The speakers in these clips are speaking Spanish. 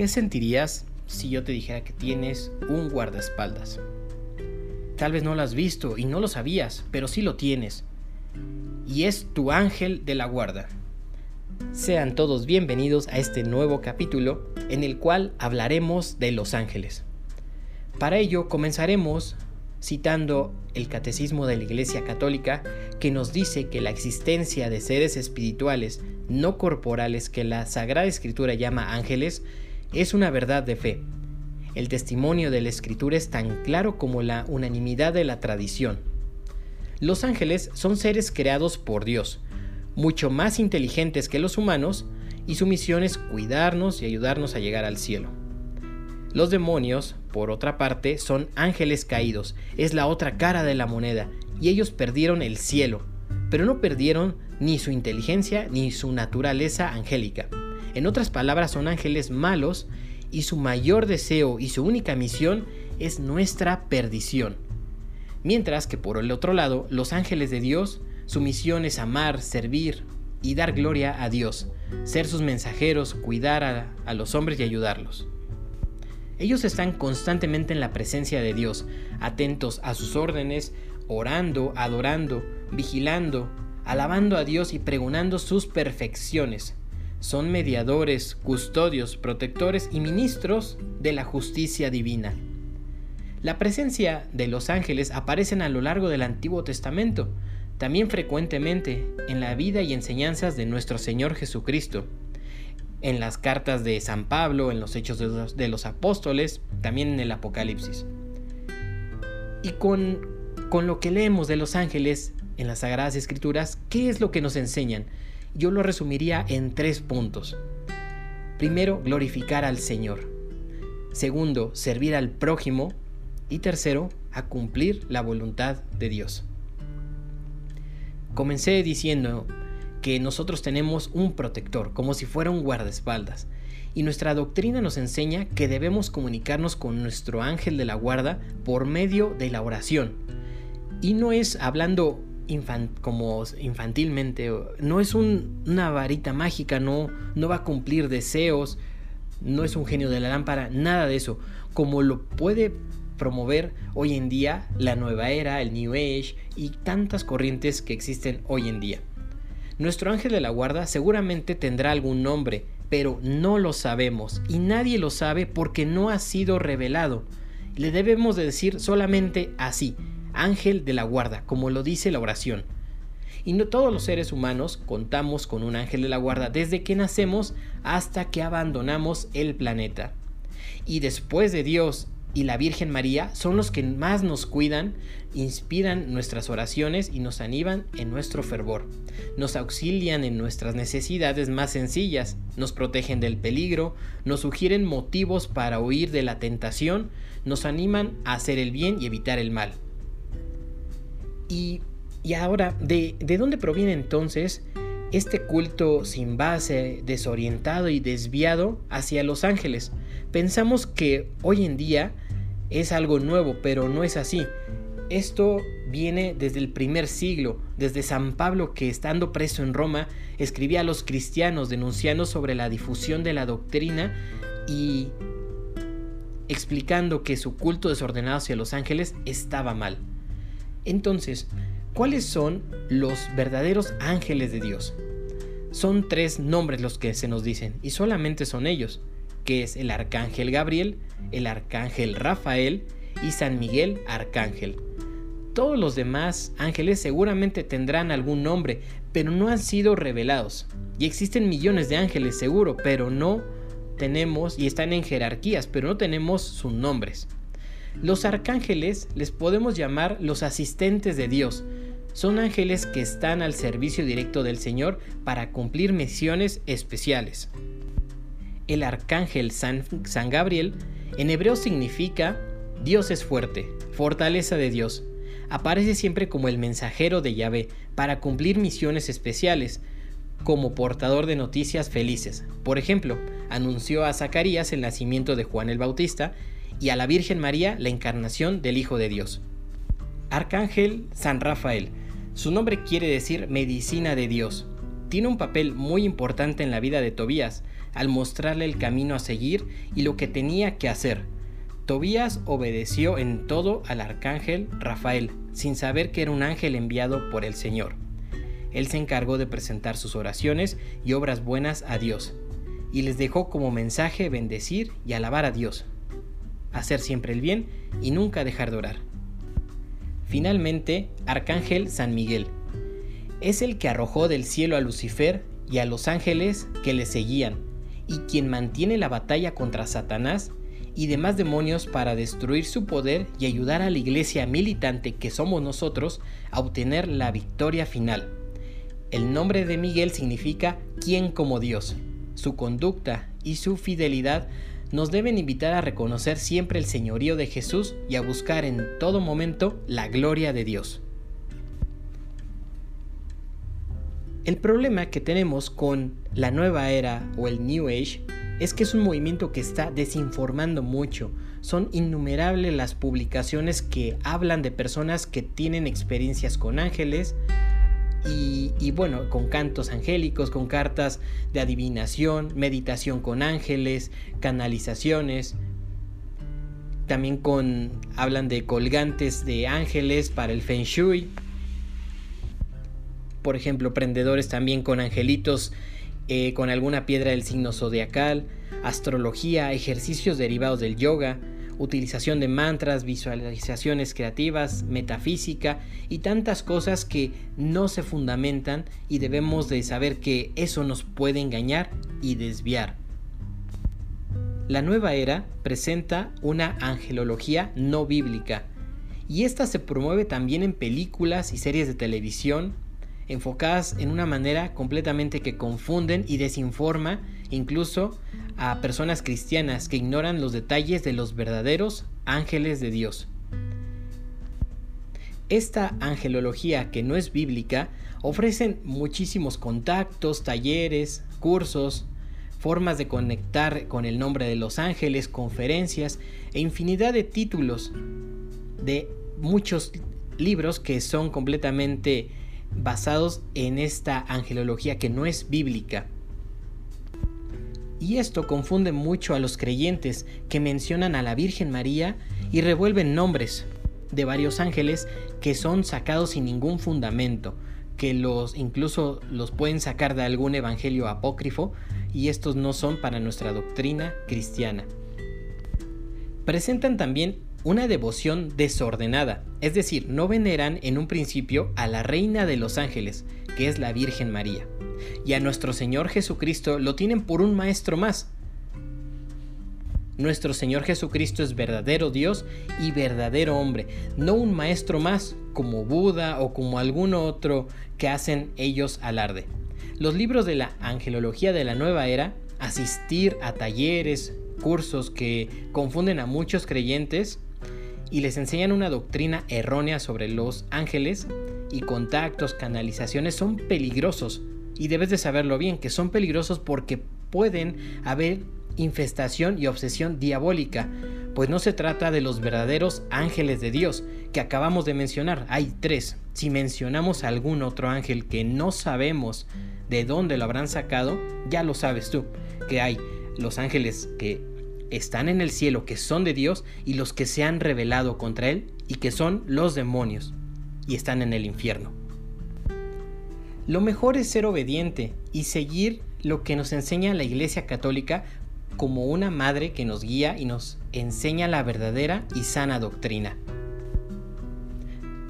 ¿Qué sentirías si yo te dijera que tienes un guardaespaldas? Tal vez no lo has visto y no lo sabías, pero sí lo tienes. Y es tu ángel de la guarda. Sean todos bienvenidos a este nuevo capítulo en el cual hablaremos de los ángeles. Para ello comenzaremos citando el Catecismo de la Iglesia Católica que nos dice que la existencia de seres espirituales no corporales que la Sagrada Escritura llama ángeles es una verdad de fe. El testimonio de la Escritura es tan claro como la unanimidad de la tradición. Los ángeles son seres creados por Dios, mucho más inteligentes que los humanos, y su misión es cuidarnos y ayudarnos a llegar al cielo. Los demonios, por otra parte, son ángeles caídos, es la otra cara de la moneda, y ellos perdieron el cielo, pero no perdieron ni su inteligencia ni su naturaleza angélica. En otras palabras, son ángeles malos y su mayor deseo y su única misión es nuestra perdición. Mientras que por el otro lado, los ángeles de Dios, su misión es amar, servir y dar gloria a Dios, ser sus mensajeros, cuidar a, los hombres y ayudarlos. Ellos están constantemente en la presencia de Dios, atentos a sus órdenes, orando, adorando, vigilando, alabando a Dios y pregonando sus perfecciones. Son mediadores, custodios, protectores y ministros de la justicia divina. La presencia de los ángeles aparecen a lo largo del Antiguo Testamento, también frecuentemente en la vida y enseñanzas de nuestro Señor Jesucristo en las cartas de San Pablo, en los Hechos de los, Apóstoles, también en el Apocalipsis. Y con, con lo que leemos de los ángeles en las Sagradas Escrituras, ¿qué es lo que nos enseñan? Yo lo resumiría en tres puntos. Primero, glorificar al Señor. Segundo, servir al prójimo. Y tercero, a cumplir la voluntad de Dios. Comencé diciendo que nosotros tenemos un protector, como si fuera un guardaespaldas. Y nuestra doctrina nos enseña que debemos comunicarnos con nuestro ángel de la guarda por medio de la oración. Y no es hablando como infantilmente, no es una varita mágica, no, no va a cumplir deseos, no es un genio de la lámpara, nada de eso. Como lo puede promover hoy en día la nueva era, el New Age y tantas corrientes que existen hoy en día. Nuestro ángel de la guarda seguramente tendrá algún nombre, pero no lo sabemos y nadie lo sabe porque no ha sido revelado. Le debemos de decir solamente así, ángel de la guarda, como lo dice la oración. Y no todos los seres humanos contamos con un ángel de la guarda desde que nacemos hasta que abandonamos el planeta. Y después de Dios y la Virgen María son los que más nos cuidan, inspiran nuestras oraciones y nos animan en nuestro fervor. Nos auxilian en nuestras necesidades más sencillas, nos protegen del peligro, nos sugieren motivos para huir de la tentación, nos animan a hacer el bien y evitar el mal. Y, ahora, ¿de, ¿de dónde proviene entonces este culto sin base, desorientado y desviado hacia los ángeles? Pensamos que hoy en día es algo nuevo, pero no es así. Esto viene desde el primer siglo, desde San Pablo que estando preso en Roma escribía a los cristianos denunciando sobre la difusión de la doctrina y explicando que su culto desordenado hacia los ángeles estaba mal. Entonces, ¿cuáles son los verdaderos ángeles de Dios? Son tres nombres los que se nos dicen y solamente son ellos que es el arcángel Gabriel, el arcángel Rafael y San Miguel Arcángel. Todos los demás ángeles seguramente tendrán algún nombre, pero no han sido revelados. Y existen millones de ángeles seguro, pero no tenemos, y están en jerarquías, pero no tenemos sus nombres. Los arcángeles les podemos llamar los asistentes de Dios. Son ángeles que están al servicio directo del Señor para cumplir misiones especiales el arcángel San, Gabriel, en hebreo significa Dios es fuerte, fortaleza de Dios. Aparece siempre como el mensajero de Yahvé para cumplir misiones especiales, como portador de noticias felices. Por ejemplo, anunció a Zacarías el nacimiento de Juan el Bautista y a la Virgen María la encarnación del Hijo de Dios. Arcángel San Rafael. Su nombre quiere decir medicina de Dios. Tiene un papel muy importante en la vida de Tobías, al mostrarle el camino a seguir y lo que tenía que hacer. Tobías obedeció en todo al arcángel Rafael, sin saber que era un ángel enviado por el Señor. Él se encargó de presentar sus oraciones y obras buenas a Dios, y les dejó como mensaje bendecir y alabar a Dios, hacer siempre el bien y nunca dejar de orar. Finalmente, Arcángel San Miguel es el que arrojó del cielo a Lucifer y a los ángeles que le seguían, y quien mantiene la batalla contra Satanás y demás demonios para destruir su poder y ayudar a la iglesia militante que somos nosotros a obtener la victoria final. El nombre de Miguel significa quien como Dios. Su conducta y su fidelidad nos deben invitar a reconocer siempre el señorío de Jesús y a buscar en todo momento la gloria de Dios. El problema que tenemos con la nueva era o el New Age es que es un movimiento que está desinformando mucho. Son innumerables las publicaciones que hablan de personas que tienen experiencias con ángeles, y, bueno, con cantos angélicos, con cartas de adivinación, meditación con ángeles, canalizaciones. También con hablan de colgantes de ángeles para el feng shui. Por ejemplo, prendedores también con angelitos eh, con alguna piedra del signo zodiacal, astrología, ejercicios derivados del yoga, utilización de mantras, visualizaciones creativas, metafísica y tantas cosas que no se fundamentan y debemos de saber que eso nos puede engañar y desviar. La nueva era presenta una angelología no bíblica y esta se promueve también en películas y series de televisión enfocadas en una manera completamente que confunden y desinforma incluso a personas cristianas que ignoran los detalles de los verdaderos ángeles de Dios. Esta angelología que no es bíblica ofrecen muchísimos contactos, talleres, cursos, formas de conectar con el nombre de los ángeles, conferencias e infinidad de títulos de muchos libros que son completamente basados en esta angelología que no es bíblica. Y esto confunde mucho a los creyentes que mencionan a la Virgen María y revuelven nombres de varios ángeles que son sacados sin ningún fundamento, que los incluso los pueden sacar de algún evangelio apócrifo y estos no son para nuestra doctrina cristiana. Presentan también una devoción desordenada, es decir, no veneran en un principio a la Reina de los Ángeles, que es la Virgen María, y a nuestro Señor Jesucristo lo tienen por un maestro más. Nuestro Señor Jesucristo es verdadero Dios y verdadero hombre, no un maestro más como Buda o como algún otro que hacen ellos alarde. Los libros de la angelología de la nueva era, asistir a talleres, cursos que confunden a muchos creyentes, y les enseñan una doctrina errónea sobre los ángeles y contactos, canalizaciones son peligrosos y debes de saberlo bien, que son peligrosos porque pueden haber infestación y obsesión diabólica, pues no se trata de los verdaderos ángeles de Dios que acabamos de mencionar, hay tres. Si mencionamos algún otro ángel que no sabemos de dónde lo habrán sacado, ya lo sabes tú, que hay los ángeles que están en el cielo que son de Dios y los que se han rebelado contra Él y que son los demonios y están en el infierno. Lo mejor es ser obediente y seguir lo que nos enseña la Iglesia Católica como una madre que nos guía y nos enseña la verdadera y sana doctrina.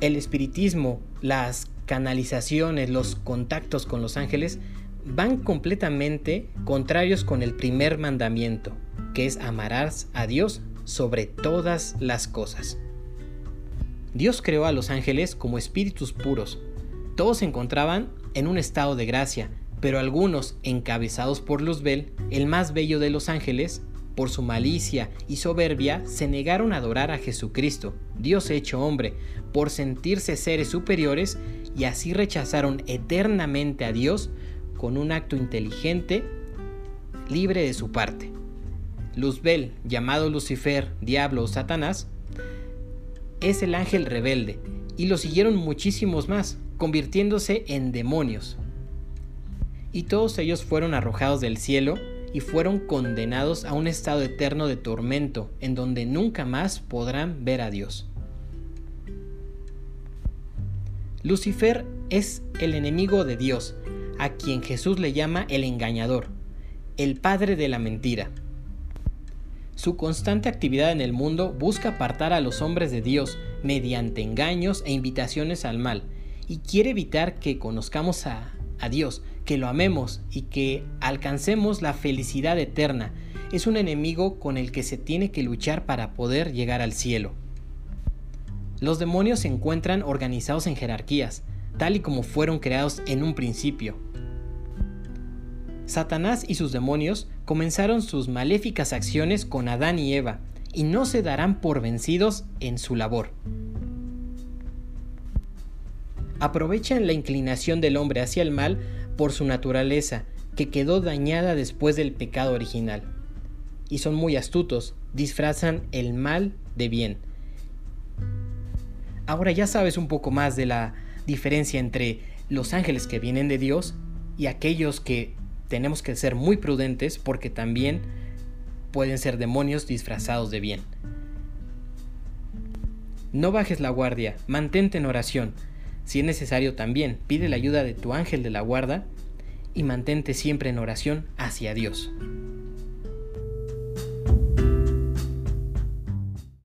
El espiritismo, las canalizaciones, los contactos con los ángeles van completamente contrarios con el primer mandamiento, que es amarás a Dios sobre todas las cosas. Dios creó a los ángeles como espíritus puros. Todos se encontraban en un estado de gracia, pero algunos, encabezados por Luzbel, el más bello de los ángeles, por su malicia y soberbia, se negaron a adorar a Jesucristo, Dios hecho hombre, por sentirse seres superiores y así rechazaron eternamente a Dios con un acto inteligente, libre de su parte. Luzbel, llamado Lucifer, Diablo o Satanás, es el ángel rebelde, y lo siguieron muchísimos más, convirtiéndose en demonios. Y todos ellos fueron arrojados del cielo y fueron condenados a un estado eterno de tormento en donde nunca más podrán ver a Dios. Lucifer es el enemigo de Dios, a quien Jesús le llama el engañador, el padre de la mentira. Su constante actividad en el mundo busca apartar a los hombres de Dios mediante engaños e invitaciones al mal, y quiere evitar que conozcamos a, a Dios, que lo amemos y que alcancemos la felicidad eterna. Es un enemigo con el que se tiene que luchar para poder llegar al cielo. Los demonios se encuentran organizados en jerarquías, tal y como fueron creados en un principio. Satanás y sus demonios comenzaron sus maléficas acciones con Adán y Eva, y no se darán por vencidos en su labor. Aprovechan la inclinación del hombre hacia el mal por su naturaleza, que quedó dañada después del pecado original. Y son muy astutos, disfrazan el mal de bien. Ahora ya sabes un poco más de la diferencia entre los ángeles que vienen de Dios y aquellos que tenemos que ser muy prudentes porque también pueden ser demonios disfrazados de bien. No bajes la guardia, mantente en oración. Si es necesario también, pide la ayuda de tu ángel de la guarda y mantente siempre en oración hacia Dios.